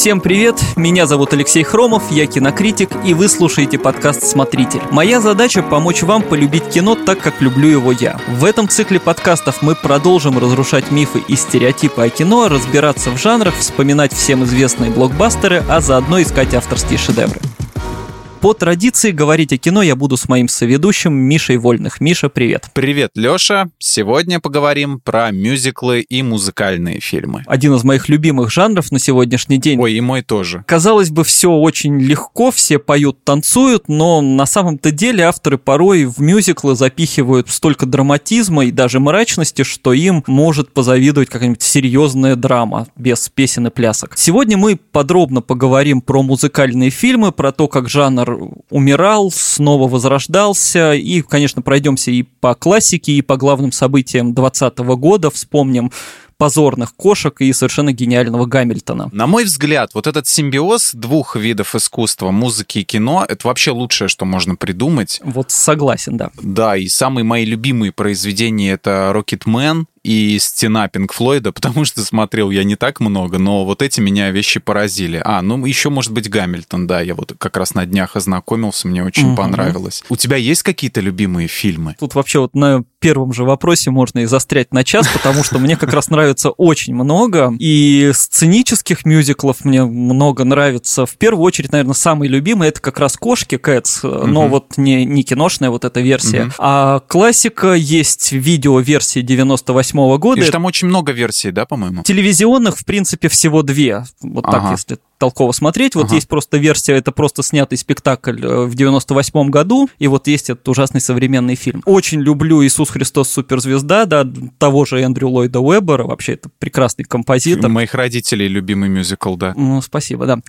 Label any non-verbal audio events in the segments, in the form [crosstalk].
Всем привет, меня зовут Алексей Хромов, я кинокритик, и вы слушаете подкаст «Смотритель». Моя задача – помочь вам полюбить кино так, как люблю его я. В этом цикле подкастов мы продолжим разрушать мифы и стереотипы о кино, разбираться в жанрах, вспоминать всем известные блокбастеры, а заодно искать авторские шедевры. По традиции говорить о кино я буду с моим соведущим Мишей Вольных. Миша, привет. Привет, Лёша. Сегодня поговорим про мюзиклы и музыкальные фильмы. Один из моих любимых жанров на сегодняшний день. Ой, и мой тоже. Казалось бы, все очень легко, все поют, танцуют, но на самом-то деле авторы порой в мюзиклы запихивают столько драматизма и даже мрачности, что им может позавидовать какая-нибудь серьезная драма без песен и плясок. Сегодня мы подробно поговорим про музыкальные фильмы, про то, как жанр умирал, снова возрождался, и, конечно, пройдемся и по классике, и по главным событиям 2020 года, вспомним позорных кошек и совершенно гениального Гамильтона. На мой взгляд, вот этот симбиоз двух видов искусства, музыки и кино, это вообще лучшее, что можно придумать. Вот согласен, да. Да, и самые мои любимые произведения — это «Рокетмен», и стена Пинк Флойда, [laughs] потому что смотрел я не так много, но вот эти меня вещи поразили. А, ну еще, может быть, Гамильтон, да, я вот как раз на днях ознакомился, мне очень угу. понравилось. У тебя есть какие-то любимые фильмы? Тут вообще вот на первом же вопросе можно и застрять на час, потому что мне как раз нравится очень много, и сценических мюзиклов мне много нравится. В первую очередь, наверное, самый любимый это как раз «Кошки», «Кэтс», но вот не, не киношная вот эта версия, а классика есть видео-версии 98 2008 года. И там очень много версий, да, по-моему? Телевизионных, в принципе, всего две. Вот ага. так, если толково смотреть. Вот ага. есть просто версия, это просто снятый спектакль э, в 98 году, и вот есть этот ужасный современный фильм. Очень люблю «Иисус Христос Суперзвезда», да, того же Эндрю Ллойда Уэббера, вообще это прекрасный композитор. Моих родителей любимый мюзикл, да. Ну, спасибо, да. [laughs]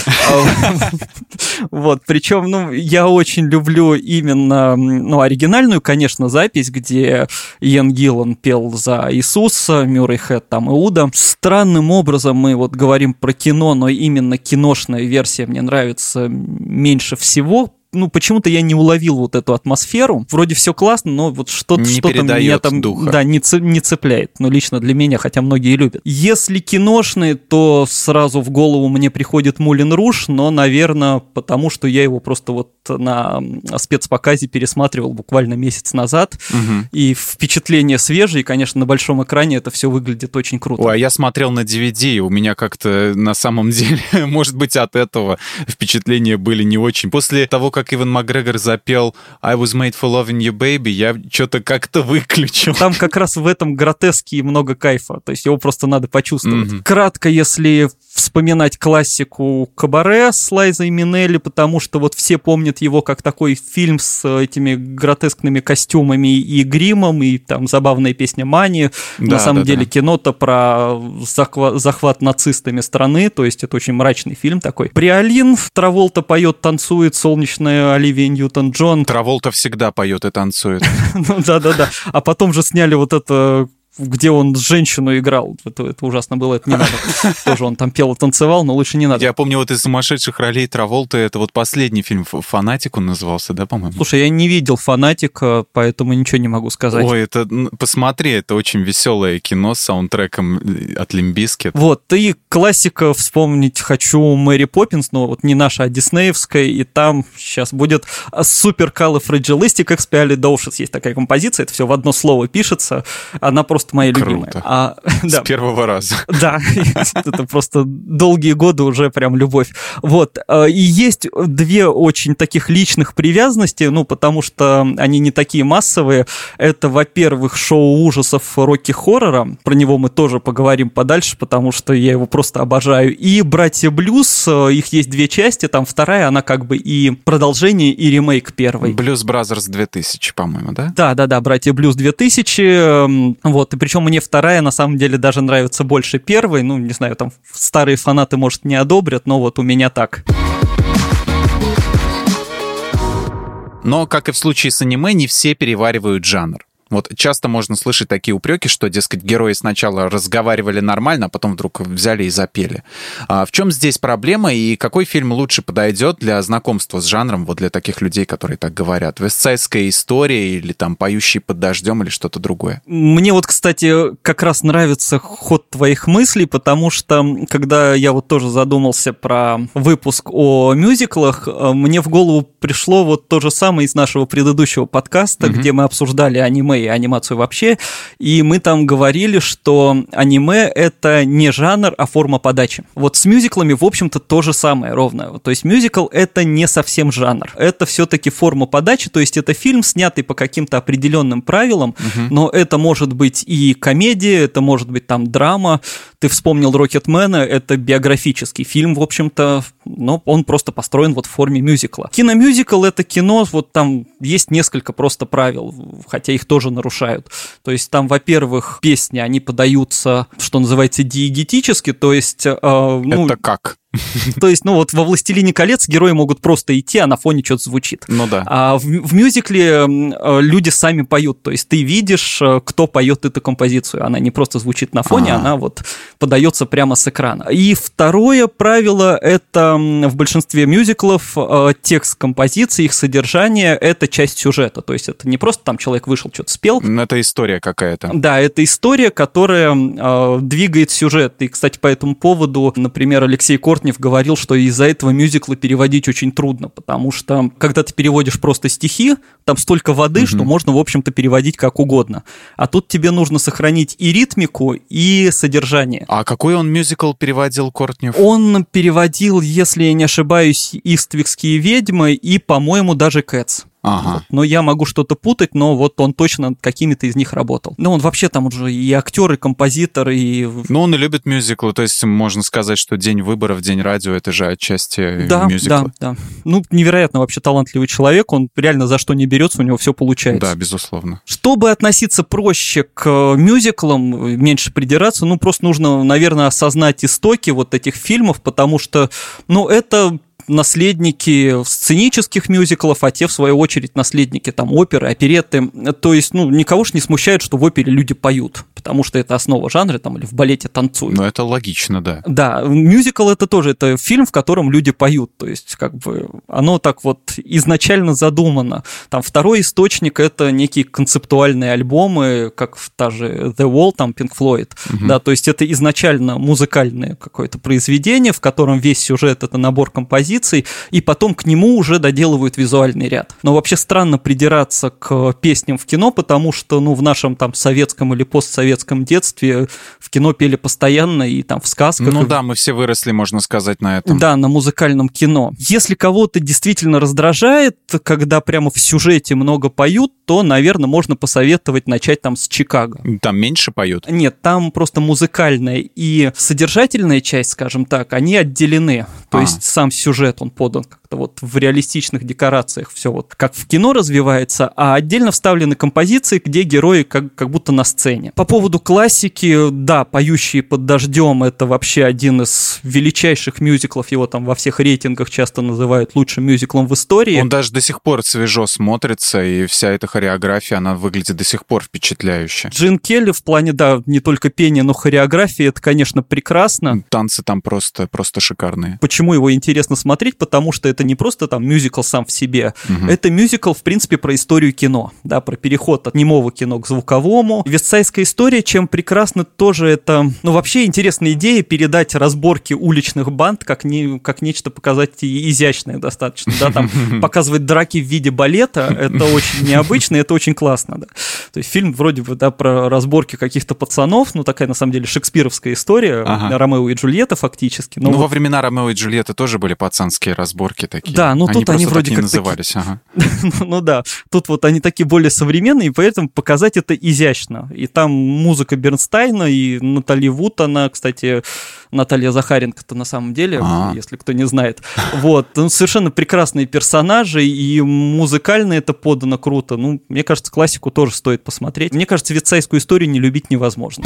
Вот, причем, ну, я очень люблю именно, ну, оригинальную, конечно, запись, где Иэн Гиллан пел за Иисуса, Мюррей Хэт там Иуда. Странным образом мы вот говорим про кино, но именно кино киношная версия мне нравится меньше всего, ну, почему-то я не уловил вот эту атмосферу. Вроде все классно, но вот что-то что меня там духа. Да, не, не цепляет. Ну, лично для меня, хотя многие любят. Если киношные, то сразу в голову мне приходит Мулин Руш, но, наверное, потому что я его просто вот на спецпоказе пересматривал буквально месяц назад. Угу. И впечатление свежее, и, конечно, на большом экране это все выглядит очень круто. Ой, а я смотрел на DVD, и у меня как-то на самом [laughs] деле, может быть, от этого впечатления были не очень. После того, как как Иван Макгрегор запел «I was made for loving you, baby», я что-то как-то выключил. Там как раз в этом гротеске и много кайфа, то есть его просто надо почувствовать. Mm-hmm. Кратко, если вспоминать классику Кабаре с Лайзой Минелли, потому что вот все помнят его как такой фильм с этими гротескными костюмами и гримом, и там забавная песня Мани. Да, На самом да, деле да. кино-то про захват, захват нацистами страны, то есть это очень мрачный фильм такой. Приолин Траволта поет, танцует, солнечная Оливия Ньютон-Джон. Траволта всегда поет и танцует. [laughs] Ну да-да-да. А потом же сняли вот это где он женщину играл. Это, это ужасно было, это не надо. [laughs] Тоже он там пел и танцевал, но лучше не надо. Я помню вот из сумасшедших ролей Траволта, это вот последний фильм «Фанатик» он назывался, да, по-моему? Слушай, я не видел «Фанатика», поэтому ничего не могу сказать. Ой, это, посмотри, это очень веселое кино с саундтреком э, от Лимбиски. Вот, и классика вспомнить хочу Мэри Поппинс, но вот не наша, а диснеевская, и там сейчас будет супер califragilistic expialidocious, есть такая композиция, это все в одно слово пишется, она просто просто моя Круто. любимая. А, [laughs] да. С первого раза. [laughs] Да, [laughs] это просто долгие годы уже прям любовь. Вот, а, и есть две очень таких личных привязанности, ну, потому что они не такие массовые. Это, во-первых, шоу ужасов Рокки Хоррора, про него мы тоже поговорим подальше, потому что я его просто обожаю. И «Братья Блюз», их есть две части, там вторая, она как бы и продолжение, и ремейк первой. «Blues Brothers 2000», по-моему, да? Да, да, да, «Братья Блюз 2000», вот, вот, и причем мне вторая на самом деле даже нравится больше первой. Ну, не знаю, там старые фанаты, может, не одобрят, но вот у меня так. Но, как и в случае с аниме, не все переваривают жанр. Вот часто можно слышать такие упреки, что, дескать, герои сначала разговаривали нормально, а потом вдруг взяли и запели. А в чем здесь проблема и какой фильм лучше подойдет для знакомства с жанром, вот для таких людей, которые так говорят? Вестсайдская история или там поющий под дождем или что-то другое? Мне вот, кстати, как раз нравится ход твоих мыслей, потому что когда я вот тоже задумался про выпуск о мюзиклах, э, мне в голову пришло вот то же самое из нашего предыдущего подкаста, угу. где мы обсуждали аниме и анимацию вообще, и мы там говорили, что аниме — это не жанр, а форма подачи. Вот с мюзиклами, в общем-то, то же самое ровно. То есть мюзикл — это не совсем жанр. Это все-таки форма подачи, то есть это фильм, снятый по каким-то определенным правилам, угу. но это может быть и комедия, это может быть там драма. Ты вспомнил Рокетмена, это биографический фильм, в общем-то, но он просто построен вот в форме мюзикла. Киномюзикл — это кино, вот там есть несколько просто правил, хотя их тоже нарушают. То есть там, во-первых, песни, они подаются, что называется, диегетически, то есть... Э, ну, это как? [laughs] То есть, ну вот во «Властелине колец» герои могут просто идти, а на фоне что-то звучит. Ну да. А в, в мюзикле э, люди сами поют, то есть ты видишь, э, кто поет эту композицию. Она не просто звучит на фоне, А-а-а. она вот подается прямо с экрана. И второе правило — это в большинстве мюзиклов э, текст композиции, их содержание — это часть сюжета. То есть это не просто там человек вышел, что-то спел. Это история какая-то. Да, это история, которая двигает сюжет. И, кстати, по этому поводу, например, Алексей Корт Портнев говорил, что из-за этого мюзиклы переводить очень трудно, потому что когда ты переводишь просто стихи, там столько воды, угу. что можно, в общем-то, переводить как угодно. А тут тебе нужно сохранить и ритмику, и содержание. А какой он мюзикл переводил Кортнев? Он переводил, если я не ошибаюсь, «Иствикские ведьмы» и, по-моему, даже «Кэтс». Ага. Но я могу что-то путать, но вот он точно какими-то из них работал. Ну, он вообще там уже и актер, и композитор, и... Ну, он и любит мюзиклы, то есть можно сказать, что День выборов, День радио — это же отчасти да, мюзикла. Да, да, Ну, невероятно вообще талантливый человек, он реально за что не берется, у него все получается. Да, безусловно. Чтобы относиться проще к мюзиклам, меньше придираться, ну, просто нужно, наверное, осознать истоки вот этих фильмов, потому что, ну, это наследники сценических мюзиклов, а те, в свою очередь, наследники там оперы, оперетты. То есть, ну, никого ж не смущает, что в опере люди поют, потому что это основа жанра, там, или в балете танцуют. Ну, это логично, да. Да, мюзикл это тоже, это фильм, в котором люди поют, то есть, как бы, оно так вот изначально задумано. Там второй источник — это некие концептуальные альбомы, как та же The Wall, там, Pink Floyd, угу. да, то есть это изначально музыкальное какое-то произведение, в котором весь сюжет — это набор композиций, композиций, и потом к нему уже доделывают визуальный ряд. Но вообще странно придираться к песням в кино, потому что, ну, в нашем там советском или постсоветском детстве в кино пели постоянно и там в сказках. Ну да, мы все выросли, можно сказать, на этом. Да, на музыкальном кино. Если кого-то действительно раздражает, когда прямо в сюжете много поют, то, наверное, можно посоветовать начать там с Чикаго. Там меньше поют? Нет, там просто музыкальная и содержательная часть, скажем так, они отделены. То а. есть сам сюжет он подан как-то вот в реалистичных декорациях, все вот как в кино развивается, а отдельно вставлены композиции, где герои как, как будто на сцене. По поводу классики, да, «Поющие под дождем» — это вообще один из величайших мюзиклов, его там во всех рейтингах часто называют лучшим мюзиклом в истории. Он даже до сих пор свежо смотрится, и вся эта хореография, она выглядит до сих пор впечатляюще. Джин Келли в плане, да, не только пения, но хореографии, это, конечно, прекрасно. Танцы там просто, просто шикарные. Почему его интересно смотреть, потому что это не просто там мюзикл сам в себе, угу. это мюзикл, в принципе, про историю кино, да, про переход от немого кино к звуковому. Вестсайская история, чем прекрасно тоже это, ну, вообще интересная идея передать разборки уличных банд как, не, как нечто показать изящное достаточно, да, там [laughs] показывать драки в виде балета, это очень необычно, это очень классно, да. То есть фильм вроде бы, да, про разборки каких-то пацанов, ну, такая, на самом деле, шекспировская история, ага. Ромео и Джульетта фактически. Но ну, вот... во времена Ромео и Джульетты тоже были пацанские разборки такие. Да, ну тут они вроде как назывались. Ага. [laughs] ну да, тут вот они такие более современные, и поэтому показать это изящно. И там музыка Бернстайна и Натали Вуд, она, кстати, Наталья Захаренко-то на самом деле, А-а-а. если кто не знает. [laughs] Вот, ну, совершенно прекрасные персонажи, и музыкально это подано круто. Ну, мне кажется, классику тоже стоит посмотреть. Мне кажется, вицайскую историю не любить невозможно.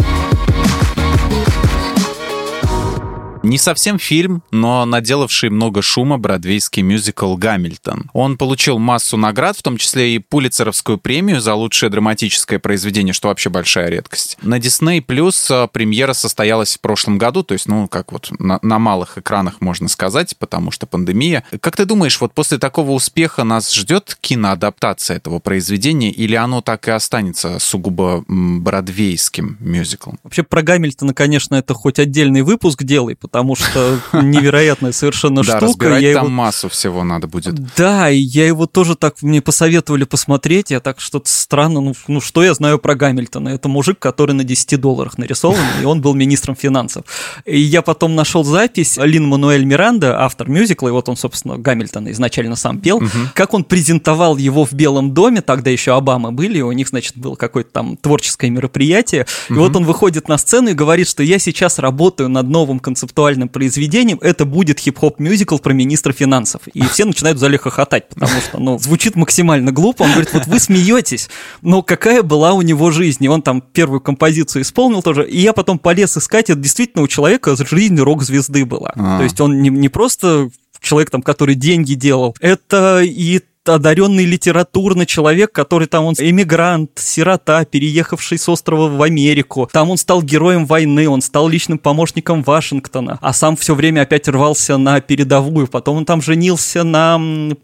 Не совсем фильм, но наделавший много шума бродвейский мюзикл «Гамильтон». Он получил массу наград, в том числе и Пулицеровскую премию за лучшее драматическое произведение, что вообще большая редкость. На Disney Plus а, премьера состоялась в прошлом году, то есть, ну, как вот на, на малых экранах можно сказать, потому что пандемия. Как ты думаешь, вот после такого успеха нас ждет киноадаптация этого произведения, или оно так и останется сугубо бродвейским мюзиклом? Вообще про Гамильтона, конечно, это хоть отдельный выпуск делай, что невероятная совершенно [laughs] штука. Да, разбирать там массу всего надо будет. Да, и я его тоже так мне посоветовали посмотреть, я так что-то странно, ну, ну что я знаю про Гамильтона? Это мужик, который на 10 долларах нарисован, и он был министром финансов. И я потом нашел запись Лин Мануэль Миранда, автор мюзикла, и вот он, собственно, Гамильтона изначально сам пел, угу. как он презентовал его в Белом доме, тогда еще Обама были, у них, значит, было какое-то там творческое мероприятие, угу. и вот он выходит на сцену и говорит, что я сейчас работаю над новым концептуальным интеллектуальным произведением, это будет хип-хоп мюзикл про министра финансов. И все начинают в зале хохотать, потому что, ну, звучит максимально глупо. Он говорит, вот вы смеетесь, но какая была у него жизнь? И он там первую композицию исполнил тоже. И я потом полез искать, это действительно у человека жизнь рок-звезды была. А-а-а. То есть он не, не просто человек, там, который деньги делал, это и одаренный литературный человек, который там он эмигрант, сирота, переехавший с острова в Америку. Там он стал героем войны, он стал личным помощником Вашингтона, а сам все время опять рвался на передовую. Потом он там женился на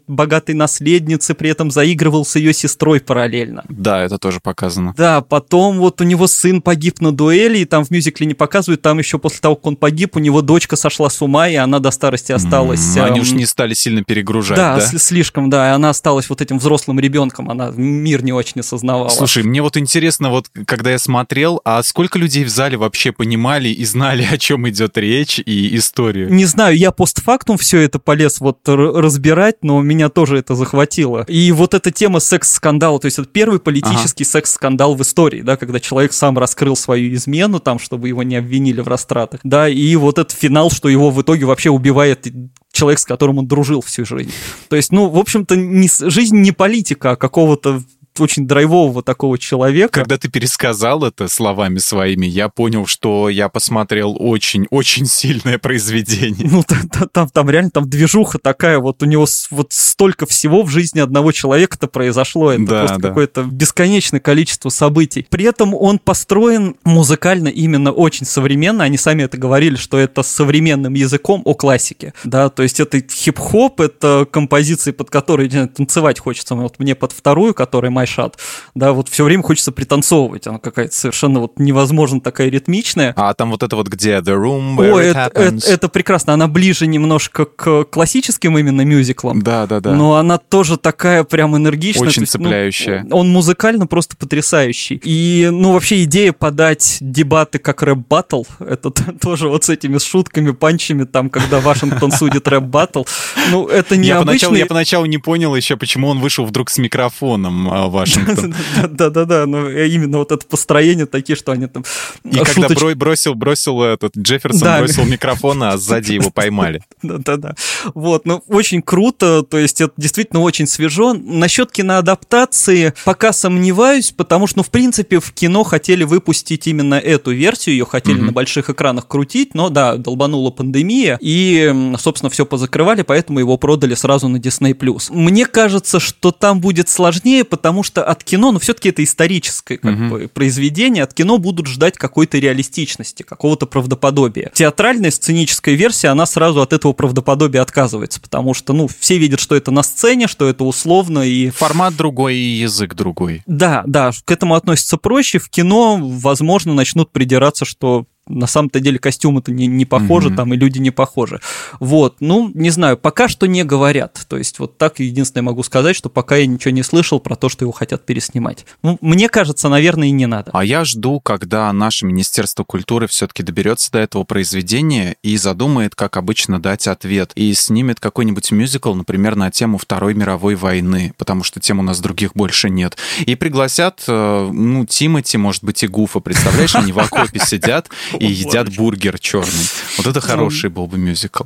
богатой наследнице, при этом заигрывал с ее сестрой параллельно. Да, это тоже показано. Да, потом вот у него сын погиб на дуэли, и там в мюзикле не показывают, там еще после того, как он погиб, у него дочка сошла с ума, и она до старости осталась. Mm, они эм... уж не стали сильно перегружать, да? Да, слишком, да, и она осталась вот этим взрослым ребенком, она мир не очень осознавала. Слушай, мне вот интересно, вот когда я смотрел, а сколько людей в зале вообще понимали и знали, [laughs] о чем идет речь и историю? Не знаю, я постфактум все это полез вот разбирать, но меня тоже это захватило. И вот эта тема секс-скандала, то есть это первый политический ага. секс-скандал в истории, да, когда человек сам раскрыл свою измену там, чтобы его не обвинили в растратах, да, и вот этот финал, что его в итоге вообще убивает человек, с которым он дружил всю жизнь. То есть, ну, в общем-то, не, жизнь не политика, а какого-то очень драйвового такого человека. Когда ты пересказал это словами своими, я понял, что я посмотрел очень-очень сильное произведение. Ну, там, там, там реально там движуха такая, вот у него вот столько всего в жизни одного человека-то произошло. Это да, просто да. какое-то бесконечное количество событий. При этом он построен музыкально именно очень современно. Они сами это говорили, что это современным языком о классике. Да, то есть это хип-хоп, это композиции, под которые танцевать хочется. Вот мне под вторую, которая My да, вот все время хочется пританцовывать, она какая-то совершенно вот невозможно такая ритмичная. А там вот это вот где The Room, Where О, it это, это, это прекрасно, она ближе немножко к классическим именно мюзиклам. Да, да, да. Но она тоже такая прям энергичная. Очень есть, цепляющая. Ну, он музыкально просто потрясающий. И, ну, вообще идея подать дебаты как рэп-баттл, это [laughs] тоже вот с этими шутками, панчами, там, когда Вашингтон [laughs] судит рэп-баттл, ну, это необычно. Я поначалу, я поначалу не понял еще, почему он вышел вдруг с микрофоном а, Вашингтон. [laughs] Да-да-да, но именно вот это построение такие, что они там... И когда бросил, бросил этот Джефферсон, бросил микрофон, а сзади его поймали. [laughs] Да-да-да. Вот, ну, очень круто, то есть это действительно очень свежо. Насчет киноадаптации пока сомневаюсь, потому что, ну, в принципе, в кино хотели выпустить именно эту версию, ее хотели на больших экранах крутить, но, да, долбанула пандемия, и, собственно, все позакрывали, поэтому его продали сразу на Disney+. Мне кажется, что там будет сложнее, потому потому что от кино, ну, все-таки это историческое как угу. бы, произведение, от кино будут ждать какой-то реалистичности, какого-то правдоподобия. Театральная сценическая версия, она сразу от этого правдоподобия отказывается, потому что, ну, все видят, что это на сцене, что это условно и... Формат другой и язык другой. Да, да, к этому относится проще. В кино, возможно, начнут придираться, что на самом-то деле костюмы-то не, не похожи, mm-hmm. там и люди не похожи. Вот, ну, не знаю, пока что не говорят. То есть вот так единственное могу сказать, что пока я ничего не слышал про то, что его хотят переснимать. Ну, мне кажется, наверное, и не надо. А я жду, когда наше Министерство культуры все-таки доберется до этого произведения и задумает, как обычно, дать ответ. И снимет какой-нибудь мюзикл, например, на тему Второй мировой войны, потому что тем у нас других больше нет. И пригласят, э, ну, Тимати, может быть, и Гуфа, представляешь, они в окопе [laughs] сидят и едят бургер черный. Вот это хороший был бы мюзикл.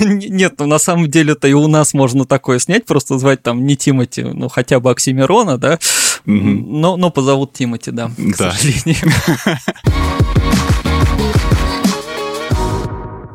Нет, ну на самом деле-то и у нас можно такое снять, просто звать там не Тимати, ну хотя бы Оксимирона, да, но, но позовут Тимати, да, к сожалению. [laughs]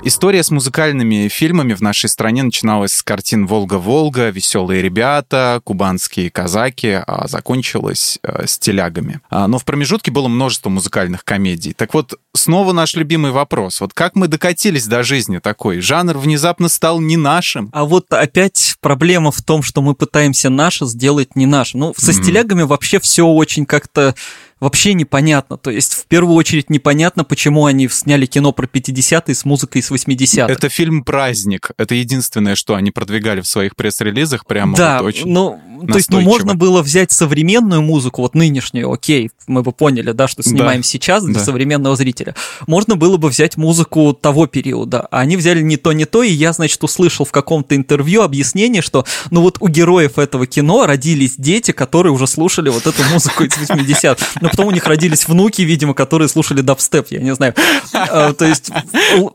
История с музыкальными фильмами в нашей стране начиналась с картин «Волга-Волга», «Веселые ребята», «Кубанские казаки», а закончилась э, с «Телягами». А, но в промежутке было множество музыкальных комедий. Так вот, снова наш любимый вопрос. Вот как мы докатились до жизни такой? Жанр внезапно стал не нашим. А вот опять проблема в том, что мы пытаемся наше сделать не нашим. Ну, со mm-hmm. «Стилягами» вообще все очень как-то вообще непонятно. То есть, в первую очередь, непонятно, почему они сняли кино про 50-е с музыкой с 80-х. Это фильм «Праздник». Это единственное, что они продвигали в своих пресс-релизах прямо да, вот очень ну, настойчиво. то есть, ну, можно было взять современную музыку, вот нынешнюю, окей, мы бы поняли, да, что снимаем да. сейчас для да. современного зрителя. Можно было бы взять музыку того периода, а они взяли не то, не то, и я, значит, услышал в каком-то интервью объяснение, что, ну, вот у героев этого кино родились дети, которые уже слушали вот эту музыку из 80-х но потом у них родились внуки, видимо, которые слушали дабстеп, я не знаю. А, то есть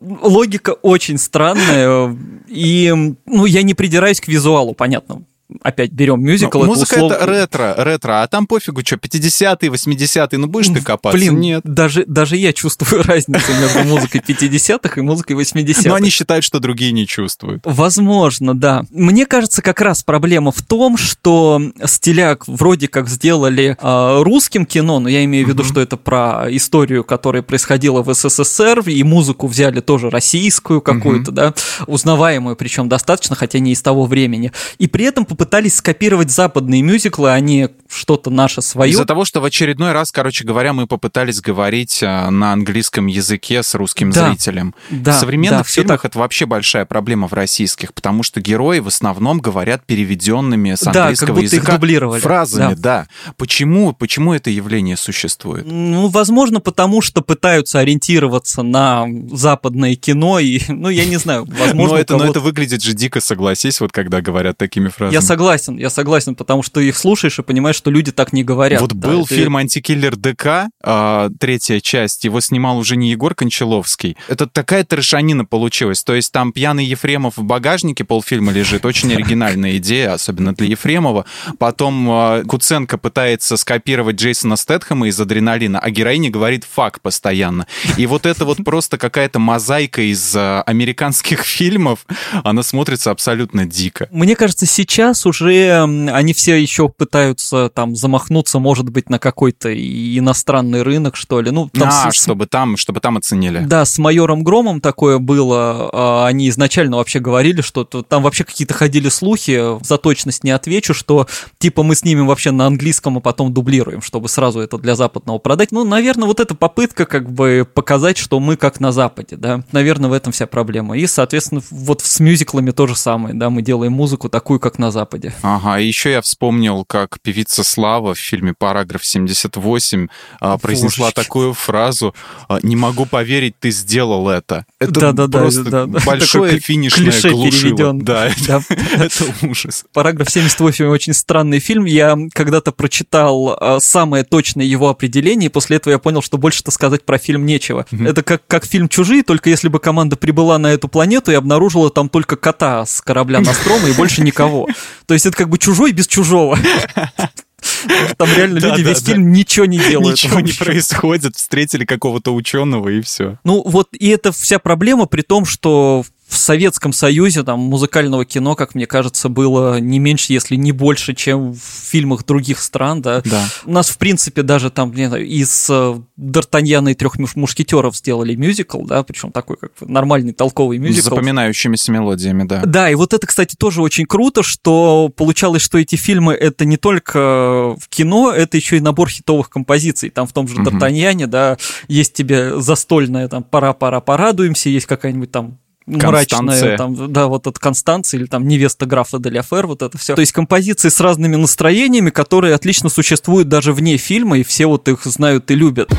логика очень странная, и ну, я не придираюсь к визуалу, понятно опять берем мюзикл. Ну, музыка услов... это ретро, ретро, а там пофигу, что, 50-е, 80-е, ну будешь ты копаться? Блин, нет. Даже, даже я чувствую [laughs] разницу между музыкой 50-х и музыкой 80-х. Но они считают, что другие не чувствуют. Возможно, да. Мне кажется, как раз проблема в том, что стиляк вроде как сделали э, русским кино, но я имею в виду, что это про историю, которая происходила в СССР, и музыку взяли тоже российскую какую-то, да, узнаваемую, причем достаточно, хотя не из того времени. И при этом попытались скопировать западные мюзиклы, а не что-то наше свое. Из-за того, что в очередной раз, короче говоря, мы попытались говорить э, на английском языке с русским да, зрителем. Да, в современных да, фильмах это вообще большая проблема в российских, потому что герои в основном говорят переведенными с английского да, как будто языка их дублировали. фразами. Да. да. Почему, почему это явление существует? Ну, возможно, потому что пытаются ориентироваться на западное кино, и, [laughs] ну, я не знаю, возможно... Но это, но это выглядит же дико, согласись, вот когда говорят такими фразами. Я согласен, я согласен, потому что их слушаешь и понимаешь, что люди так не говорят. Вот да, был это... фильм «Антикиллер ДК», э, третья часть, его снимал уже не Егор Кончаловский. Это такая трешанина получилась, то есть там пьяный Ефремов в багажнике полфильма лежит, очень [laughs] оригинальная идея, особенно для Ефремова. Потом э, Куценко пытается скопировать Джейсона Стэтхэма из «Адреналина», а героиня говорит «фак» постоянно. И вот это вот просто какая-то мозаика из э, американских [laughs] фильмов, она смотрится абсолютно дико. Мне кажется, сейчас сейчас уже они все еще пытаются там замахнуться, может быть, на какой-то иностранный рынок, что ли. Ну, там а, с... чтобы там, чтобы там оценили. Да, с майором Громом такое было. А, они изначально вообще говорили, что там вообще какие-то ходили слухи, за точность не отвечу, что типа мы снимем вообще на английском, а потом дублируем, чтобы сразу это для западного продать. Ну, наверное, вот эта попытка как бы показать, что мы как на Западе, да. Наверное, в этом вся проблема. И, соответственно, вот с мюзиклами то же самое, да, мы делаем музыку такую, как на Западе. Западе. Ага, и еще я вспомнил, как певица Слава в фильме «Параграф 78» а, произнесла Божечки. такую фразу «Не могу поверить, ты сделал это». Это да, да, просто да, да, большое Такое финишное глушило. Да, да. [laughs] Это, ужас. «Параграф 78» очень странный фильм. Я когда-то прочитал а, самое точное его определение, и после этого я понял, что больше-то сказать про фильм нечего. Mm-hmm. Это как, как фильм «Чужие», только если бы команда прибыла на эту планету и обнаружила там только кота с корабля Настрома и больше никого. То есть это как бы чужой без чужого. [laughs] Там реально люди весь фильм ничего не делают. Ничего не происходит, встретили какого-то ученого и все. Ну вот и это вся проблема, при том, что в Советском Союзе там музыкального кино, как мне кажется, было не меньше, если не больше, чем в фильмах других стран, да. да. У нас, в принципе, даже там, не знаю, из э, Д'Артаньяна и трех мушкетеров сделали мюзикл, да, причем такой как нормальный толковый мюзикл. С запоминающимися мелодиями, да. Да, и вот это, кстати, тоже очень круто, что получалось, что эти фильмы это не только в кино, это еще и набор хитовых композиций. Там в том же угу. Д'Артаньяне, да, есть тебе застольная там «Пора-пора порадуемся», есть какая-нибудь там мрачная, там, да, вот от Констанции или там невеста графа Деляфер, вот это все. То есть композиции с разными настроениями, которые отлично существуют даже вне фильма, и все вот их знают и любят.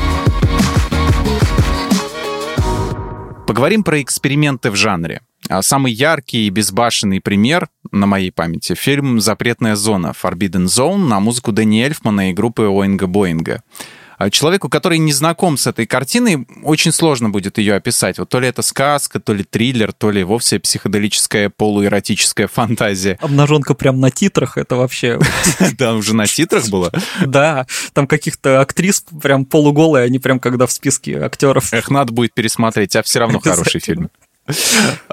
Поговорим про эксперименты в жанре. А самый яркий и безбашенный пример на моей памяти — фильм «Запретная зона» Forbidden Zone на музыку Дэни Эльфмана и группы Оинга Боинга. А человеку, который не знаком с этой картиной, очень сложно будет ее описать. Вот то ли это сказка, то ли триллер, то ли вовсе психоделическая полуэротическая фантазия. Обнаженка прям на титрах, это вообще... [laughs] Да, уже на титрах было? Да, там каких-то актрис прям полуголые, они прям когда в списке актеров. Эх, надо будет пересмотреть, а все равно хороший фильм. [laughs]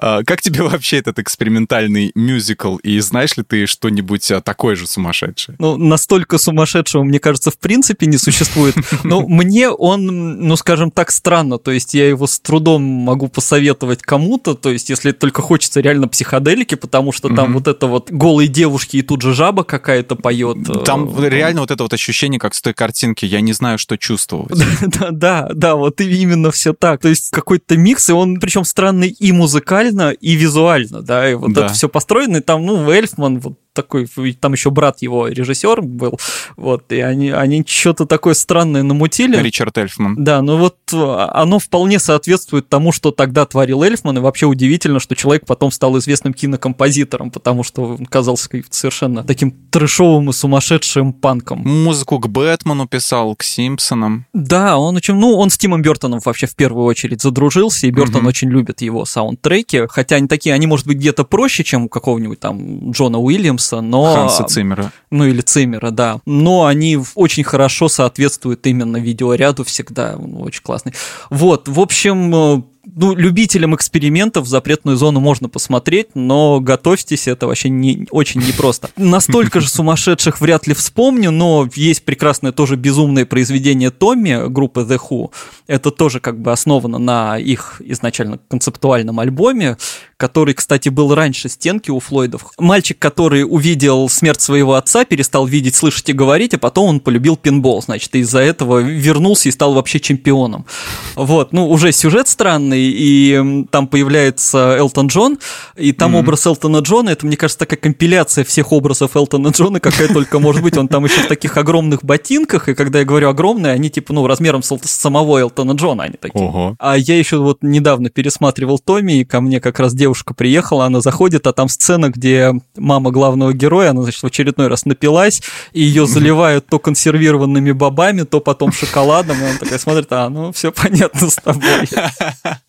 А, как тебе вообще этот экспериментальный мюзикл? И знаешь ли ты что-нибудь а, такое же сумасшедшее? Ну, настолько сумасшедшего, мне кажется, в принципе не существует. Но мне он, ну, скажем так, странно. То есть я его с трудом могу посоветовать кому-то. То есть если только хочется реально психоделики, потому что там вот это вот голые девушки и тут же жаба какая-то поет. Э, там реально вот это вот ощущение, как с той картинки. Я не знаю, что чувствовать. [laughs] Да, да, да, вот именно все так. То есть какой-то микс, и он причем странный и музыкально, и визуально, да, и вот да. это все построено, и там, ну, Эльфман, вот такой, там еще брат его режиссер был, вот, и они, они что-то такое странное намутили. Ричард Эльфман. Да, ну вот а, оно вполне соответствует тому, что тогда творил Эльфман, и вообще удивительно, что человек потом стал известным кинокомпозитором, потому что он казался совершенно таким трешовым и сумасшедшим панком. Музыку к Бэтмену писал, к Симпсонам. Да, он очень, ну, он с Тимом Бертоном вообще в первую очередь задружился, и Бертон угу. очень любит его саундтреки, хотя они такие, они, может быть, где-то проще, чем у какого-нибудь там Джона Уильямса, Ханса, но... Ханса Циммера. Ну, или Циммера, да. Но они очень хорошо соответствуют именно видеоряду всегда. Очень классный. Вот, в общем, э, ну, любителям экспериментов запретную зону можно посмотреть, но готовьтесь, это вообще не, очень непросто. [laughs] Настолько же сумасшедших вряд ли вспомню, но есть прекрасное тоже безумное произведение Томми группы The Who. Это тоже как бы основано на их изначально концептуальном альбоме, который, кстати, был раньше стенки у Флойдов. Мальчик, который увидел смерть своего отца, перестал видеть, слышать и говорить, а потом он полюбил пинбол, значит, и из-за этого вернулся и стал вообще чемпионом. Вот, ну, уже сюжет странный, и там появляется Элтон Джон, и там mm-hmm. образ Элтона Джона, это, мне кажется, такая компиляция всех образов Элтона Джона, какая только может быть. Он там еще в таких огромных ботинках, и когда я говорю огромные, они типа, ну, размером с самого Элтона Джона они такие. Ого. А я еще вот недавно пересматривал Томми, и ко мне как раз девушка приехала, она заходит, а там сцена, где мама главного героя, она, значит, в очередной раз напилась, и ее заливают то консервированными бобами, то потом шоколадом, и она такая смотрит, а, ну, все понятно с тобой. [laughs]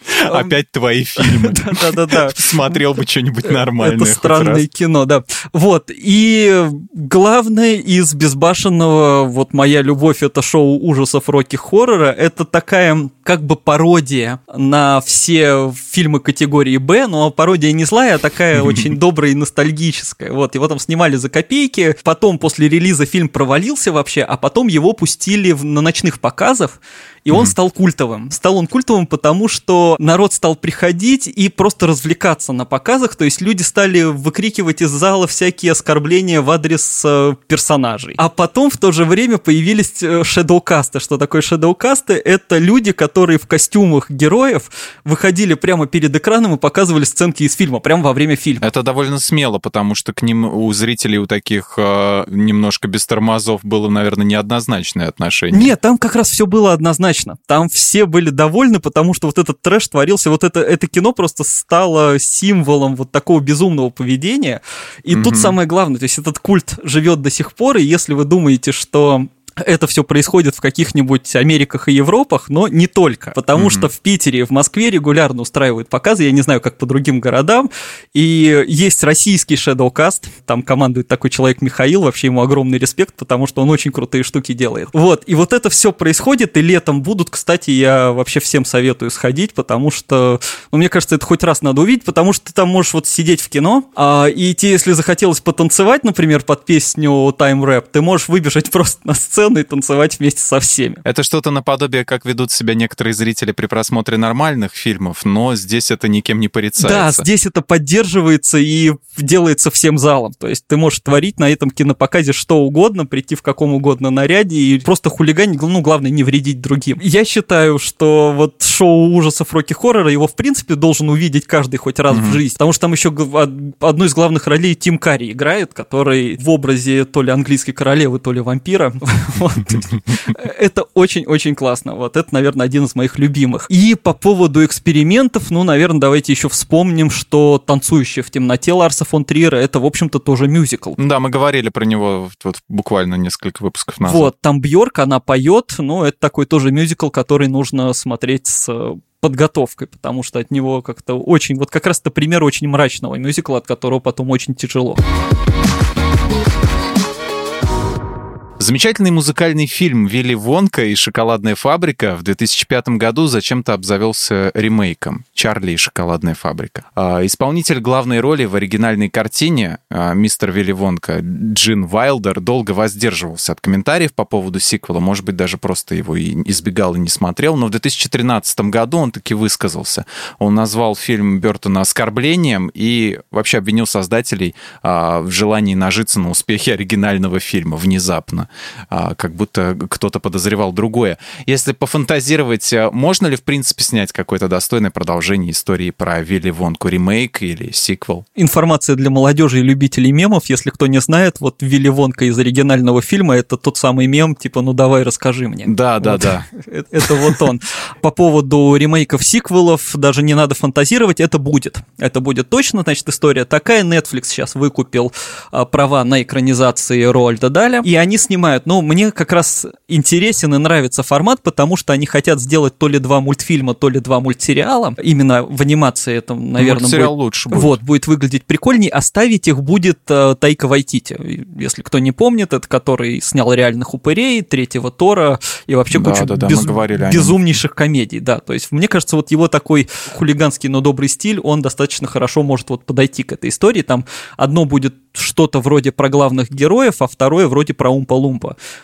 [laughs] Опять твои фильмы. [laughs] Да-да-да. Смотрел бы что-нибудь нормальное. Это странное кино, да. Вот, и главное из «Безбашенного», вот моя любовь, это шоу ужасов роки-хоррора, это такая как бы пародия на все фильмы категории «Б», но пародия не злая, а такая [laughs] очень добрая и ностальгическая. Вот, его там снимали за копейки, потом после релиза фильм провалился вообще, а потом его пустили на ночных показах, и он стал культовым. Стал он культовым, потому что народ стал приходить и просто развлекаться на показах, то есть люди стали выкрикивать из зала всякие оскорбления в адрес э, персонажей. А потом в то же время появились э, шедоукасты. Что такое шедоукасты? Это люди, которые в костюмах героев выходили прямо перед экраном и показывали сценки из фильма, прямо во время фильма. Это довольно смело, потому что к ним у зрителей у таких э, немножко без тормозов было, наверное, неоднозначное отношение. Нет, там как раз все было однозначно. Там все были довольны, потому что вот этот трэш творился, вот это, это кино просто стало символом вот такого безумного поведения. И mm-hmm. тут самое главное, то есть этот культ живет до сих пор, и если вы думаете, что это все происходит в каких-нибудь Америках и Европах, но не только. Потому mm-hmm. что в Питере, в Москве регулярно устраивают показы, я не знаю, как по другим городам. И есть российский Shadowcast, там командует такой человек Михаил, вообще ему огромный респект, потому что он очень крутые штуки делает. Вот, и вот это все происходит, и летом будут, кстати, я вообще всем советую сходить, потому что, ну, мне кажется, это хоть раз надо увидеть, потому что ты там можешь вот сидеть в кино, а, и тебе, если захотелось потанцевать, например, под песню Time Rap, ты можешь выбежать [laughs] просто на сцену, сцену и танцевать вместе со всеми. Это что-то наподобие, как ведут себя некоторые зрители при просмотре нормальных фильмов, но здесь это никем не порицается. Да, здесь это поддерживается и делается всем залом. То есть ты можешь творить на этом кинопоказе что угодно, прийти в каком угодно наряде и просто хулиганить, ну, главное, не вредить другим. Я считаю, что вот шоу ужасов Рокки Хоррора, его, в принципе, должен увидеть каждый хоть раз mm-hmm. в жизни, потому что там еще одну из главных ролей Тим Карри играет, который в образе то ли английской королевы, то ли вампира. [laughs] Это очень-очень классно. Вот это, наверное, один из моих любимых. И по поводу экспериментов, ну, наверное, давайте еще вспомним, что «Танцующая в темноте» Ларса фон Триера, это, в общем-то, тоже мюзикл. Да, мы говорили про него вот буквально несколько выпусков назад. Вот, там Бьорк, она поет, но это такой тоже мюзикл, который нужно смотреть с подготовкой, потому что от него как-то очень, вот как раз это пример очень мрачного мюзикла, от которого потом очень тяжело. Замечательный музыкальный фильм «Вилли Вонка и шоколадная фабрика» в 2005 году зачем-то обзавелся ремейком «Чарли и шоколадная фабрика». А, исполнитель главной роли в оригинальной картине а, мистер Вилли Вонка Джин Вайлдер долго воздерживался от комментариев по поводу сиквела, может быть, даже просто его и избегал и не смотрел, но в 2013 году он таки высказался. Он назвал фильм Бертона оскорблением и вообще обвинил создателей а, в желании нажиться на успехе оригинального фильма внезапно как будто кто-то подозревал другое. Если пофантазировать, э, можно ли, в принципе, снять какое-то достойное продолжение истории про Вилли Вонку, ремейк или сиквел? Информация для молодежи и любителей мемов, если кто не знает, вот Вилли Вонка из оригинального фильма, это тот самый мем, типа, ну давай расскажи мне. Да, да, да. [laughs] Это вот он. По поводу ремейков, сиквелов, даже не надо фантазировать, это будет. Это будет точно, значит, история такая. Netflix сейчас выкупил а, права на экранизации Роальда Даля, и они снимают снимают. Но мне как раз интересен и нравится формат, потому что они хотят сделать то ли два мультфильма, то ли два мультсериала. Именно в анимации это, наверное, Мультсериал будет, лучше будет. Вот, будет выглядеть прикольней. Оставить их будет э, Тайка Вайтити. Если кто не помнит, это который снял реальных упырей, третьего Тора и вообще да, кучу да, да, без, безумнейших комедий. Да, то есть мне кажется, вот его такой хулиганский, но добрый стиль, он достаточно хорошо может вот подойти к этой истории. Там одно будет что-то вроде про главных героев, а второе вроде про Умпа-Лумпа.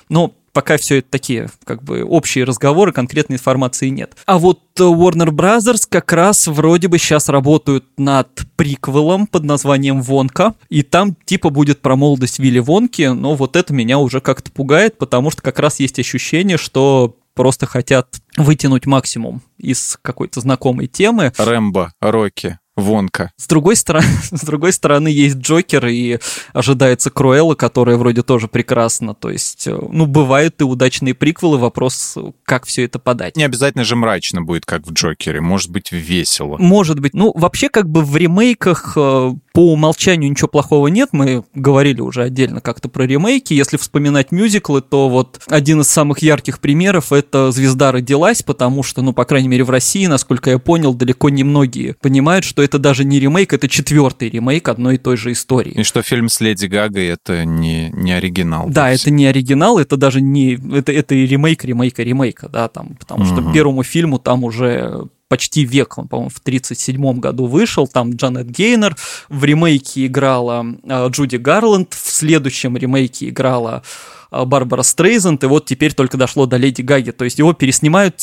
Но пока все это такие, как бы, общие разговоры, конкретной информации нет. А вот Warner Brothers как раз вроде бы сейчас работают над приквелом под названием «Вонка», и там типа будет про молодость Вилли Вонки, но вот это меня уже как-то пугает, потому что как раз есть ощущение, что просто хотят вытянуть максимум из какой-то знакомой темы. Рэмбо, Рокки. Вонка. С другой стороны, [laughs] с другой стороны есть Джокер и ожидается Круэлла, которая вроде тоже прекрасна. То есть, э, ну, бывают и удачные приквелы, вопрос, как все это подать. Не обязательно же мрачно будет, как в Джокере, может быть весело. Может быть. Ну, вообще, как бы в ремейках э, по умолчанию ничего плохого нет. Мы говорили уже отдельно как-то про ремейки. Если вспоминать мюзиклы, то вот один из самых ярких примеров это «Звезда родилась», потому что, ну, по крайней мере, в России, насколько я понял, далеко не многие понимают, что это даже не ремейк, это четвертый ремейк одной и той же истории. И что фильм с Леди Гагой это не, не оригинал. Да, это не оригинал, это даже не... Это, это и ремейк ремейка ремейка, да, там, потому угу. что первому фильму там уже почти век, он, по-моему, в 1937 году вышел, там Джанет Гейнер, в ремейке играла э, Джуди Гарланд, в следующем ремейке играла э, Барбара Стрейзенд, и вот теперь только дошло до Леди Гаги, то есть его переснимают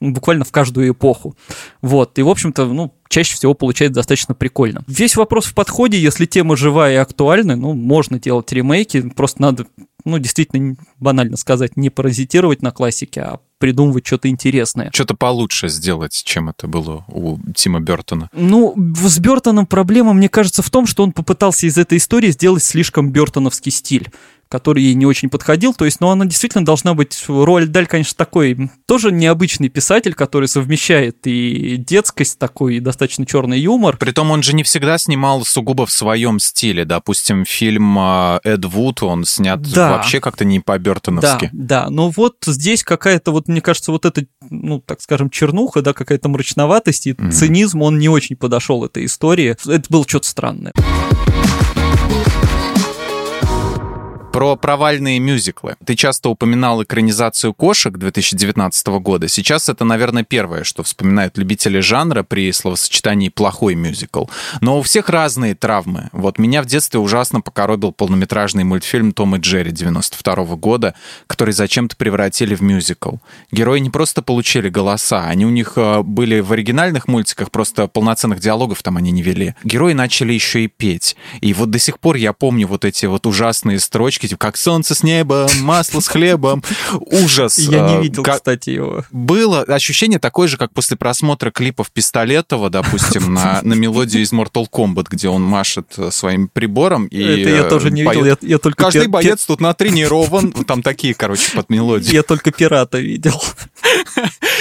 буквально в каждую эпоху. Вот, и, в общем-то, ну, чаще всего получается достаточно прикольно. Весь вопрос в подходе, если тема живая и актуальна, ну, можно делать ремейки, просто надо, ну, действительно, банально сказать, не паразитировать на классике, а придумывать что-то интересное. Что-то получше сделать, чем это было у Тима Бертона. Ну, с Бертоном проблема, мне кажется, в том, что он попытался из этой истории сделать слишком бертоновский стиль который ей не очень подходил. То есть, ну, она действительно должна быть... Роль Даль, конечно, такой тоже необычный писатель, который совмещает и детскость такой, и достаточно черный юмор. Притом он же не всегда снимал сугубо в своем стиле. Допустим, фильм а, Эд Вуд, он снят да. вообще как-то не по-бертоновски. Да, да. Но вот здесь какая-то, вот мне кажется, вот эта, ну, так скажем, чернуха, да, какая-то мрачноватость и mm-hmm. цинизм, он не очень подошел этой истории. Это было что-то странное. Про провальные мюзиклы. Ты часто упоминал экранизацию «Кошек» 2019 года. Сейчас это, наверное, первое, что вспоминают любители жанра при словосочетании «плохой мюзикл». Но у всех разные травмы. Вот меня в детстве ужасно покоробил полнометражный мультфильм «Том и Джерри» 92 года, который зачем-то превратили в мюзикл. Герои не просто получили голоса, они у них э, были в оригинальных мультиках, просто полноценных диалогов там они не вели. Герои начали еще и петь. И вот до сих пор я помню вот эти вот ужасные строчки, типа, как солнце с неба, масло с хлебом. Ужас. Я не а, видел, как... кстати, его. Было ощущение такое же, как после просмотра клипов Пистолетова, допустим, на, [laughs] на мелодию из Mortal Kombat, где он машет э, своим прибором. И Это я тоже не поет. видел, я, я только... Каждый пир... боец тут натренирован, там такие, короче, под мелодию. Я только пирата видел.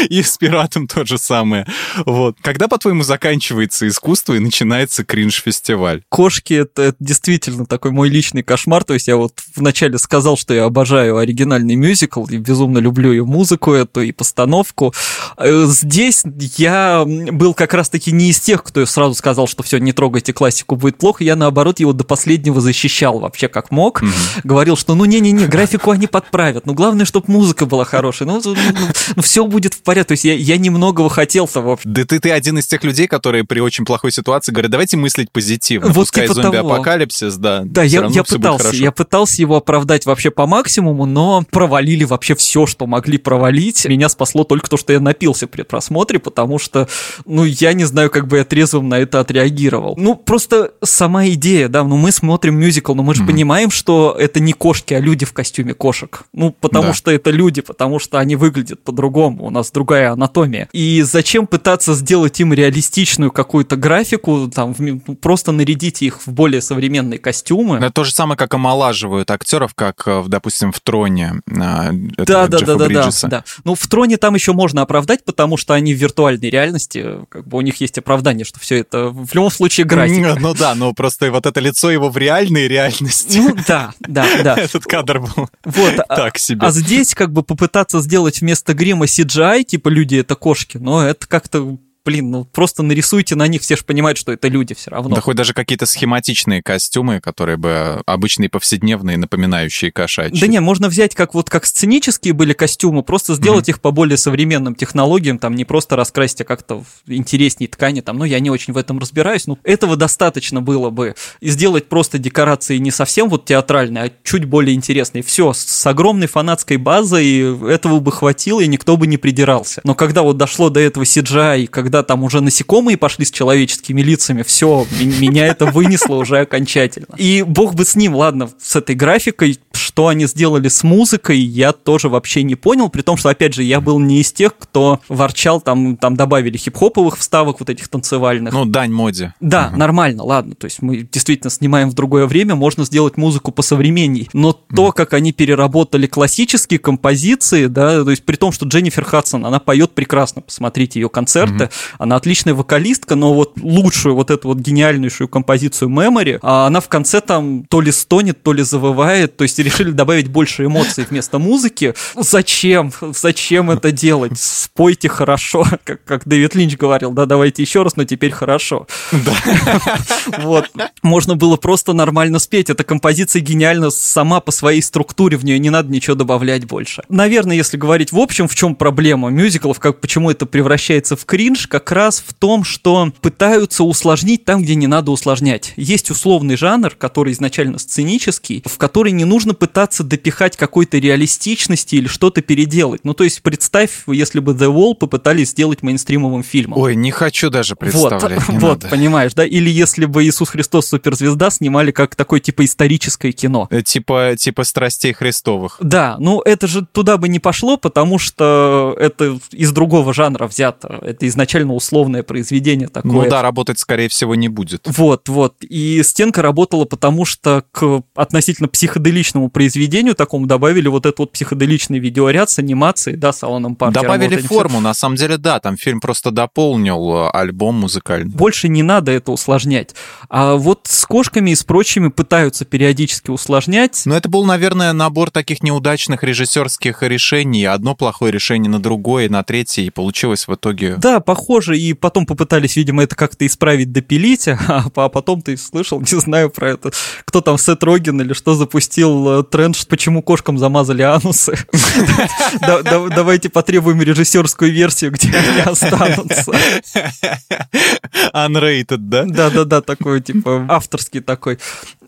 И с пиратом то же самое. Вот. Когда, по-твоему, заканчивается искусство и начинается кринж-фестиваль? Кошки это, это действительно такой мой личный кошмар. То есть я вот вначале сказал, что я обожаю оригинальный мюзикл и безумно люблю и музыку эту, и постановку. Э, здесь я был как раз-таки не из тех, кто сразу сказал, что все, не трогайте классику, будет плохо. Я, наоборот, его до последнего защищал вообще как мог. Mm-hmm. Говорил, что ну не-не-не, графику они подправят. Ну, главное, чтобы музыка была хорошая. Ну, ну, ну все будет в порядке. То есть я, я немногого хотел-то, в общем. Да ты, ты один из тех людей, которые при очень плохой ситуации говорят, давайте мыслить позитивно. Вот Пускай типа зомби-апокалипсис, да. Да, я, я пытался. Я пытался его оправдать вообще по максимуму, но провалили вообще все, что могли провалить. Меня спасло только то, что я напился при просмотре, потому что, ну, я не знаю, как бы я трезвым на это отреагировал. Ну, просто сама идея, да, ну мы смотрим мюзикл, но мы же mm-hmm. понимаем, что это не кошки, а люди в костюме кошек. Ну, потому да. что это люди, потому что они выглядят по-другому, у нас другая анатомия. И зачем пытаться сделать им реалистичную какую-то графику, там, просто нарядить их в более современные костюмы. Это то же самое, как омолаживают актеров, как, э, допустим, в «Троне» да, да, да, да, да, да. Ну, в «Троне» там еще можно оправдать, потому что они в виртуальной реальности, как бы у них есть оправдание, что все это в любом случае графика. Ну да, но просто вот это лицо его в реальной реальности. Ну да, да, да. [laughs] Этот кадр был вот, а, так себе. А, а здесь как бы попытаться сделать вместо грима CGI, типа люди это кошки, но это как-то блин, ну просто нарисуйте на них, все же понимают, что это люди все равно. Да хоть даже какие-то схематичные костюмы, которые бы обычные повседневные, напоминающие кошачьи. Да не, можно взять как вот как сценические были костюмы, просто сделать mm-hmm. их по более современным технологиям, там не просто раскрасить, а как-то интересней ткани, там, ну я не очень в этом разбираюсь, но этого достаточно было бы. И сделать просто декорации не совсем вот театральные, а чуть более интересные. Все, с огромной фанатской базой этого бы хватило, и никто бы не придирался. Но когда вот дошло до этого CGI, когда когда там уже насекомые пошли с человеческими лицами, все, меня это вынесло уже окончательно. И бог бы с ним, ладно, с этой графикой, что они сделали с музыкой, я тоже вообще не понял, при том, что, опять же, я был не из тех, кто ворчал, там, там добавили хип-хоповых вставок вот этих танцевальных. Ну, дань моде. Да, угу. нормально, ладно, то есть мы действительно снимаем в другое время, можно сделать музыку по современней, но угу. то, как они переработали классические композиции, да, то есть при том, что Дженнифер Хадсон, она поет прекрасно, посмотрите ее концерты, угу. Она отличная вокалистка, но вот лучшую вот эту вот гениальнейшую композицию Memory, а она в конце там то ли стонет, то ли завывает, то есть решили добавить больше эмоций вместо музыки. Зачем? Зачем это делать? Спойте хорошо, [laughs] как, как Дэвид Линч говорил, да, давайте еще раз, но теперь хорошо. Да. [laughs] Вот. Можно было просто нормально спеть. Эта композиция гениальна сама по своей структуре, в нее не надо ничего добавлять больше. Наверное, если говорить в общем, в чем проблема мюзиклов, как почему это превращается в кринж, как раз в том, что пытаются усложнить там, где не надо усложнять. Есть условный жанр, который изначально сценический, в который не нужно пытаться допихать какой-то реалистичности или что-то переделать. Ну, то есть представь, если бы The Wall попытались сделать мейнстримовым фильмом. Ой, не хочу даже представлять. Вот, вот понимаешь, да? Или если бы Иисус Христос суперзвезда снимали как такое типа историческое кино. Э, типа, типа страстей Христовых. Да, ну это же туда бы не пошло, потому что это из другого жанра взято. Это изначально изначально условное произведение такое. Ну да, работать, скорее всего, не будет. Вот, вот. И стенка работала потому, что к относительно психоделичному произведению такому добавили вот этот вот психоделичный видеоряд с анимацией, да, с Аланом Паркером. Добавили вот форму, на самом деле, да, там фильм просто дополнил э, альбом музыкальный. Больше не надо это усложнять. А вот с кошками и с прочими пытаются периодически усложнять. Но это был, наверное, набор таких неудачных режиссерских решений. Одно плохое решение на другое, на третье, и получилось в итоге... Да, похоже похоже, и потом попытались, видимо, это как-то исправить, допилить, [laughs] а, а потом ты слышал, не знаю про это, кто там, Сет Роген или что запустил э, тренд, почему кошкам замазали анусы. [laughs] Давайте потребуем режиссерскую версию, где они останутся. Unrated, да? Да-да-да, такой, типа, авторский такой.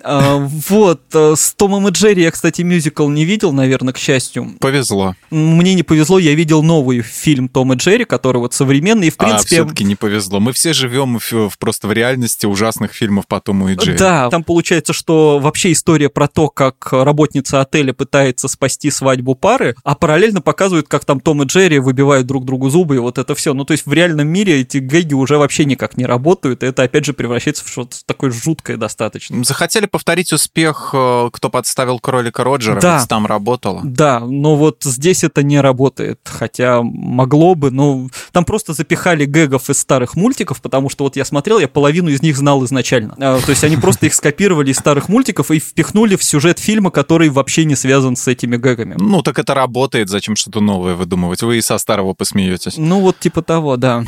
А, вот, э, с Томом и Джерри я, кстати, мюзикл не видел, наверное, к счастью. Повезло. Мне не повезло, я видел новый фильм Том и Джерри, который вот современный, и в а, принципе... А, все-таки не повезло. Мы все живем в, просто в реальности ужасных фильмов по Тому и Джерри. Да, там получается, что вообще история про то, как работница отеля пытается спасти свадьбу пары, а параллельно показывают, как там Том и Джерри выбивают друг другу зубы, и вот это все. Ну, то есть в реальном мире эти гэги уже вообще никак не работают, и это опять же превращается в что-то такое жуткое достаточно. Захотели повторить успех, э, кто подставил кролика Роджера, Да. ведь там работало. Да, но вот здесь это не работает, хотя могло бы, но там просто запихали гэгов из старых мультиков, потому что вот я смотрел, я половину из них знал изначально. А, То есть они просто их скопировали из старых мультиков и впихнули в сюжет фильма, который вообще не связан с этими гэгами. Ну, так это работает, зачем что-то новое выдумывать? Вы и со старого посмеетесь. Ну вот типа того, да.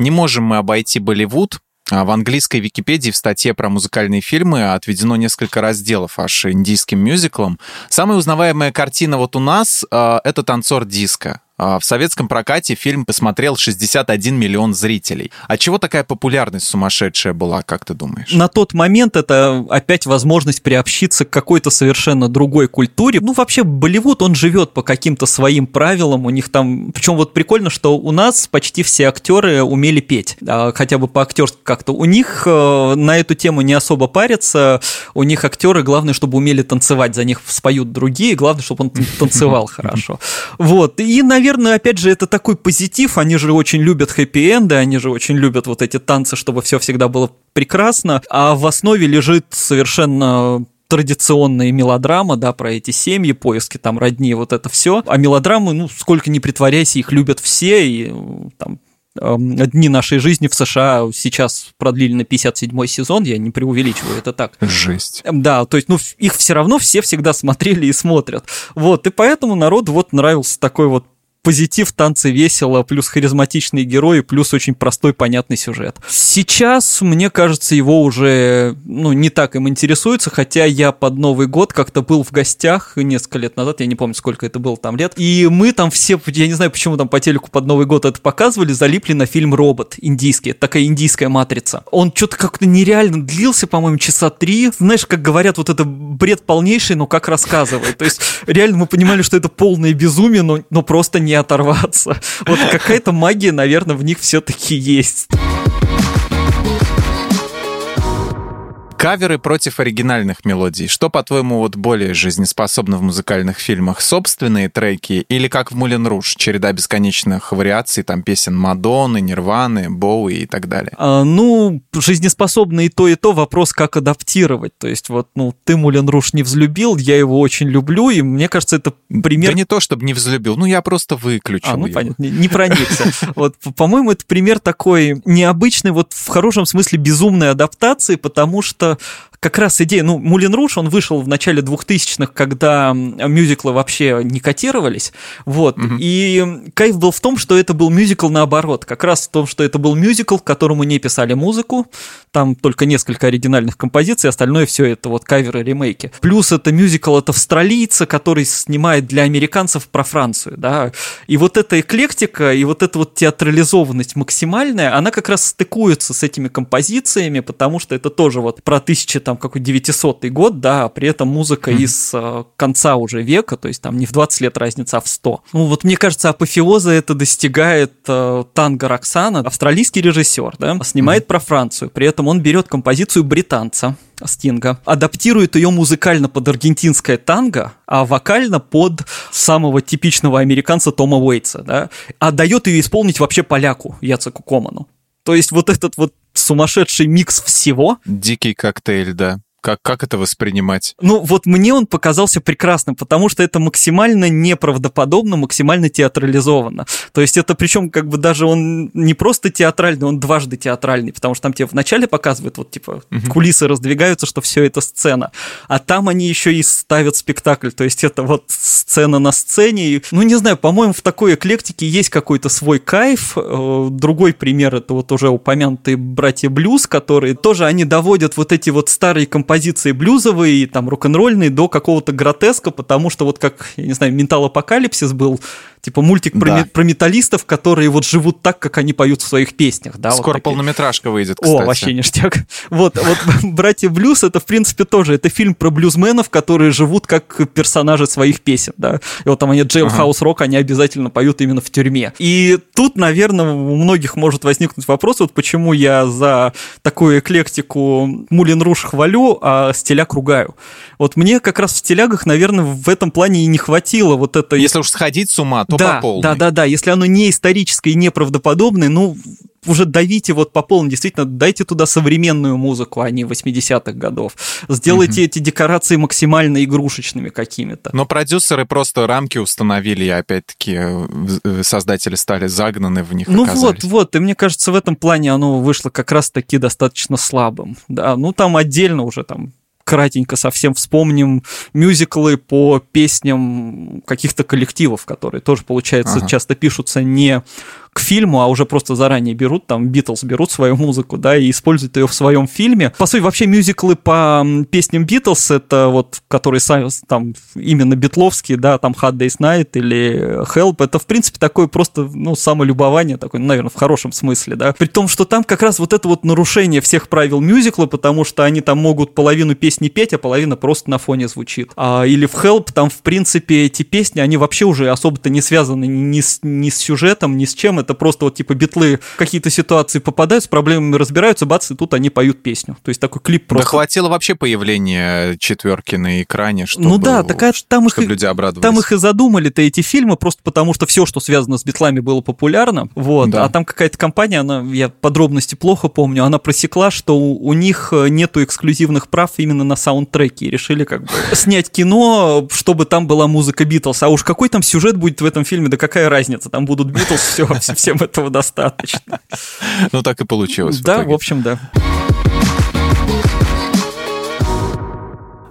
Не можем мы обойти Болливуд. А В английской Википедии в статье про музыкальные фильмы отведено несколько разделов аж индийским мюзиклам. Самая узнаваемая картина вот у нас э, это «Танцор диска». А В советском прокате фильм посмотрел 61 миллион зрителей. А чего такая популярность сумасшедшая была, как ты думаешь? На тот момент это опять возможность приобщиться к какой-то совершенно другой культуре. Ну, вообще, Болливуд, он живет по каким-то своим правилам. У них там... Причем вот прикольно, что у нас почти все актеры умели петь. А, Хотя бы по актерски как-то. У них э, на эту тему не особо парятся. У них актеры, главное, чтобы умели танцевать. За них споют другие. Главное, чтобы он танцевал [laughs] хорошо. Вот. И, наверное, опять же, это такой позитив. Они же очень любят хэппи-энды, они же очень любят вот эти танцы, чтобы все всегда было прекрасно. А в основе лежит совершенно традиционная мелодрама, да, про эти семьи, поиски там родни, вот это все. А мелодрамы, ну, сколько ни притворяйся, их любят все, и там эм, Дни нашей жизни в США сейчас продлили на 57 сезон, я не преувеличиваю, это так. Жесть. Да, то есть, ну, их все равно все всегда смотрели и смотрят. Вот, и поэтому народу вот нравился такой вот позитив, танцы весело, плюс харизматичные герои, плюс очень простой, понятный сюжет. Сейчас, мне кажется, его уже, ну, не так им интересуется, хотя я под Новый год как-то был в гостях несколько лет назад, я не помню, сколько это было там лет, и мы там все, я не знаю, почему там по телеку под Новый год это показывали, залипли на фильм «Робот» индийский, это такая индийская матрица. Он что-то как-то нереально длился, по-моему, часа три. Знаешь, как говорят, вот это бред полнейший, но как рассказывает. То есть реально мы понимали, что это полное безумие, но, но просто не оторваться. Вот какая-то магия, наверное, в них все-таки есть. Каверы против оригинальных мелодий. Что, по-твоему, вот более жизнеспособно в музыкальных фильмах? Собственные треки или как в Мулен Руш, череда бесконечных вариаций, там песен Мадонны, Нирваны, Боуи и так далее? А, ну, жизнеспособно и то, и то. Вопрос, как адаптировать. То есть вот, ну, ты Мулен Руш не взлюбил, я его очень люблю, и мне кажется, это пример Да не то, чтобы не взлюбил, ну я просто выключил А, ну его. понятно, не, не проникся. [laughs] Вот, по-моему, это пример такой необычный, вот в хорошем смысле безумной адаптации, потому что как раз идея, ну, Мулен Руш, он вышел в начале 2000-х, когда мюзиклы вообще не котировались, вот, и кайф был в том, что это был мюзикл наоборот, как раз в том, что это был мюзикл, к которому не писали музыку, там только несколько оригинальных композиций, остальное все это вот каверы, ремейки. Плюс это мюзикл от австралийца, который снимает для американцев про Францию, да, и вот эта эклектика, и вот эта вот театрализованность максимальная, она как раз стыкуется с этими композициями, потому что это тоже вот про 1000 там какой 900 год, да, а при этом музыка из э, конца уже века, то есть там не в 20 лет разница, а в 100. Ну вот мне кажется, апофеоза это достигает э, Танго Роксана, австралийский режиссер, да, снимает про Францию, при этом он берет композицию британца, Стинга, адаптирует ее музыкально под аргентинское танго, а вокально под самого типичного американца Тома Уэйтса, да, а дает ее исполнить вообще поляку Яцеку Коману. То есть вот этот вот сумасшедший микс всего, Дикий коктейль, да. Как, как это воспринимать? ну вот мне он показался прекрасным, потому что это максимально неправдоподобно, максимально театрализованно. То есть это причем как бы даже он не просто театральный, он дважды театральный, потому что там тебе вначале показывают, вот типа кулисы раздвигаются, что все это сцена, а там они еще и ставят спектакль, то есть это вот сцена на сцене. И, ну не знаю, по-моему, в такой эклектике есть какой-то свой кайф. Э, Другой пример это вот уже упомянутые братья Блюз, которые тоже они доводят вот эти вот старые композиции блюзовые, и там рок-н-ролльные до какого-то гротеска, потому что вот как, я не знаю, Ментал Апокалипсис был, типа мультик про, Да. про металлистов, которые вот живут так, как они поют в своих песнях. Да, вот Скоро такие. полнометражка выйдет, кстати. О, вообще ништяк. [laughs] Вот, вот [laughs] «Братья Блюз» — это, в принципе, тоже, это фильм про блюзменов, которые живут как персонажи своих песен, да. И вот там они Jailhouse Rock, они обязательно поют именно в тюрьме. И тут, наверное, у многих может возникнуть вопрос, вот почему я за такую эклектику Мулин Руш хвалю, а стиляк ругаю. Вот мне как раз в стилягах, наверное, в этом плане и не хватило вот этой Если уж сходить с ума, то да, по полной. да, да, да. Если оно не историческое и неправдоподобное, ну, уже давите вот по полной, действительно, дайте туда современную музыку, а не 80-х годов. Сделайте mm-hmm. эти декорации максимально игрушечными какими-то. Но продюсеры просто рамки установили, и опять-таки э, создатели стали загнаны в них. Ну оказались. вот, вот, и мне кажется, в этом плане оно вышло как раз-таки достаточно слабым. Да, ну там отдельно уже там кратенько совсем вспомним мюзиклы по песням каких-то коллективов, которые тоже, получается, ага. часто пишутся не к фильму, а уже просто заранее берут, там, Битлз берут свою музыку, да, и используют ее в своем фильме. По сути, вообще мюзиклы по песням Битлз, это вот, которые там именно битловские, да, там Hard Day's Night или Help, это, в принципе, такое просто, ну, самолюбование, такое, наверное, в хорошем смысле, да. При том, что там как раз вот это вот нарушение всех правил мюзикла, потому что они там могут половину песни петь, а половина просто на фоне звучит. А, или в Help там, в принципе, эти песни, они вообще уже особо-то не связаны ни с, ни с сюжетом, ни с чем, это просто вот типа битлы какие-то ситуации попадают, с проблемами разбираются, бац, и тут они поют песню. То есть такой клип просто... Да хватило вообще появления четверки на экране, чтобы, ну да, такая, там их, люди обрадовались. Там их и задумали-то эти фильмы, просто потому что все, что связано с битлами, было популярно. Вот. Да. А там какая-то компания, она, я подробности плохо помню, она просекла, что у, у них э, нету эксклюзивных прав именно на саундтреки. И решили как бы [laughs] снять кино, чтобы там была музыка Битлз. А уж какой там сюжет будет в этом фильме, да какая разница, там будут Битлз, все, [laughs] всем этого достаточно. Ну, так и получилось. Да, в общем, да.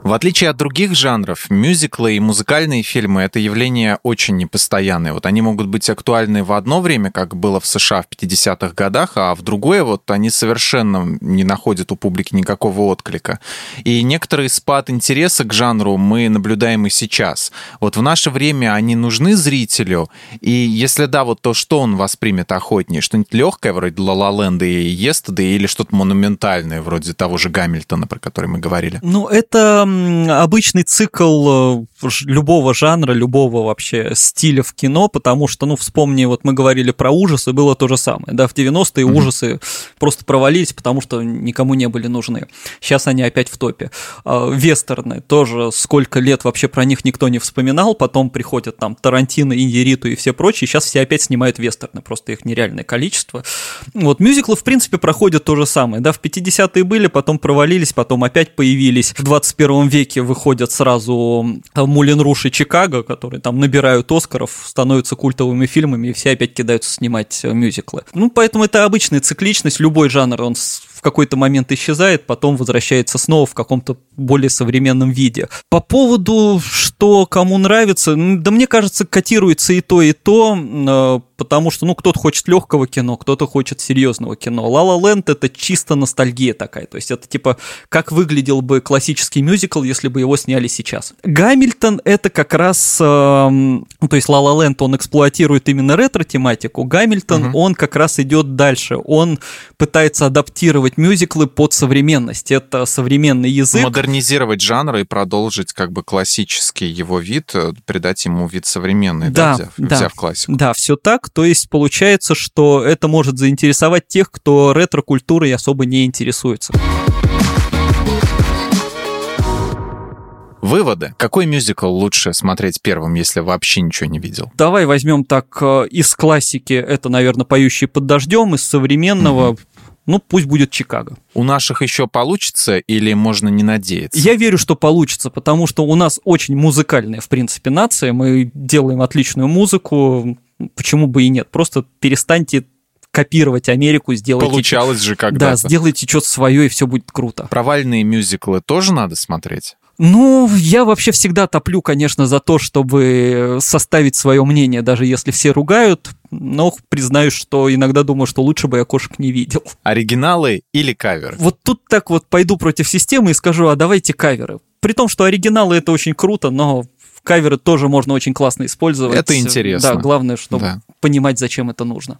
В отличие от других жанров, мюзиклы и музыкальные фильмы — это явление очень непостоянное. Вот они могут быть актуальны в одно время, как было в США в 50-х годах, а в другое вот они совершенно не находят у публики никакого отклика. И некоторый спад интереса к жанру мы наблюдаем и сейчас. Вот в наше время они нужны зрителю, и если да, вот то что он воспримет охотнее? Что-нибудь легкое, вроде «Ла Ла Ленда» и «Естеды», или что-то монументальное, вроде того же Гамильтона, про который мы говорили? Ну, это обычный цикл э, любого жанра, любого вообще стиля в кино, потому что, ну, вспомни, вот мы говорили про ужасы, было то же самое, да, в 90-е mm-hmm. ужасы просто провалились, потому что никому не были нужны. Сейчас они опять в топе. А, вестерны тоже сколько лет вообще про них никто не вспоминал, потом приходят там Тарантино, Иньериту и все прочие, сейчас все опять снимают вестерны, просто их нереальное количество. Вот мюзиклы, в принципе, проходят то же самое, да, в 50-е были, потом провалились, потом опять появились в 21 веке выходят сразу Мулин Руш и Чикаго, которые там набирают Оскаров, становятся культовыми фильмами, и все опять кидаются снимать э, мюзиклы. Ну, поэтому это обычная цикличность, любой жанр, он в какой-то момент исчезает, потом возвращается снова в каком-то более современном виде. По поводу, что кому нравится, да мне кажется, котируется и то, и то, э, потому что, ну, кто-то хочет легкого кино, кто-то хочет серьезного кино. La Land это чисто ностальгия такая, то есть это типа, как выглядел бы классический мюзикл, если бы его сняли сейчас. Гамильтон это как раз, э, то есть La Land он эксплуатирует именно ретро-тематику, Гамильтон, угу. он как раз идет дальше, он пытается адаптировать мюзиклы под современность, это современный язык. Модернизировать жанр и продолжить как бы классический его вид, э, придать ему вид современный, да, да, взяв, да, взяв классику. Да, все так, то есть получается, что это может заинтересовать тех, кто ретро-культурой особо не интересуется. Выводы. Какой мюзикл лучше смотреть первым, если вообще ничего не видел? Давай возьмем так э, из классики, это, наверное, «Поющий под дождем», из современного угу. Ну, пусть будет Чикаго. У наших еще получится или можно не надеяться? Я верю, что получится, потому что у нас очень музыкальная, в принципе, нация. Мы делаем отличную музыку, почему бы и нет? Просто перестаньте копировать Америку, сделайте... Получалось же когда-то. Да, сделайте что-то свое, и все будет круто. Провальные мюзиклы тоже надо смотреть? Ну, я вообще всегда топлю, конечно, за то, чтобы составить свое мнение, даже если все ругают, но признаюсь, что иногда думаю, что лучше бы я кошек не видел. Оригиналы или каверы? Вот тут так вот пойду против системы и скажу, а давайте каверы. При том, что оригиналы это очень круто, но каверы тоже можно очень классно использовать. Это интересно. Да, главное, чтобы да. понимать, зачем это нужно.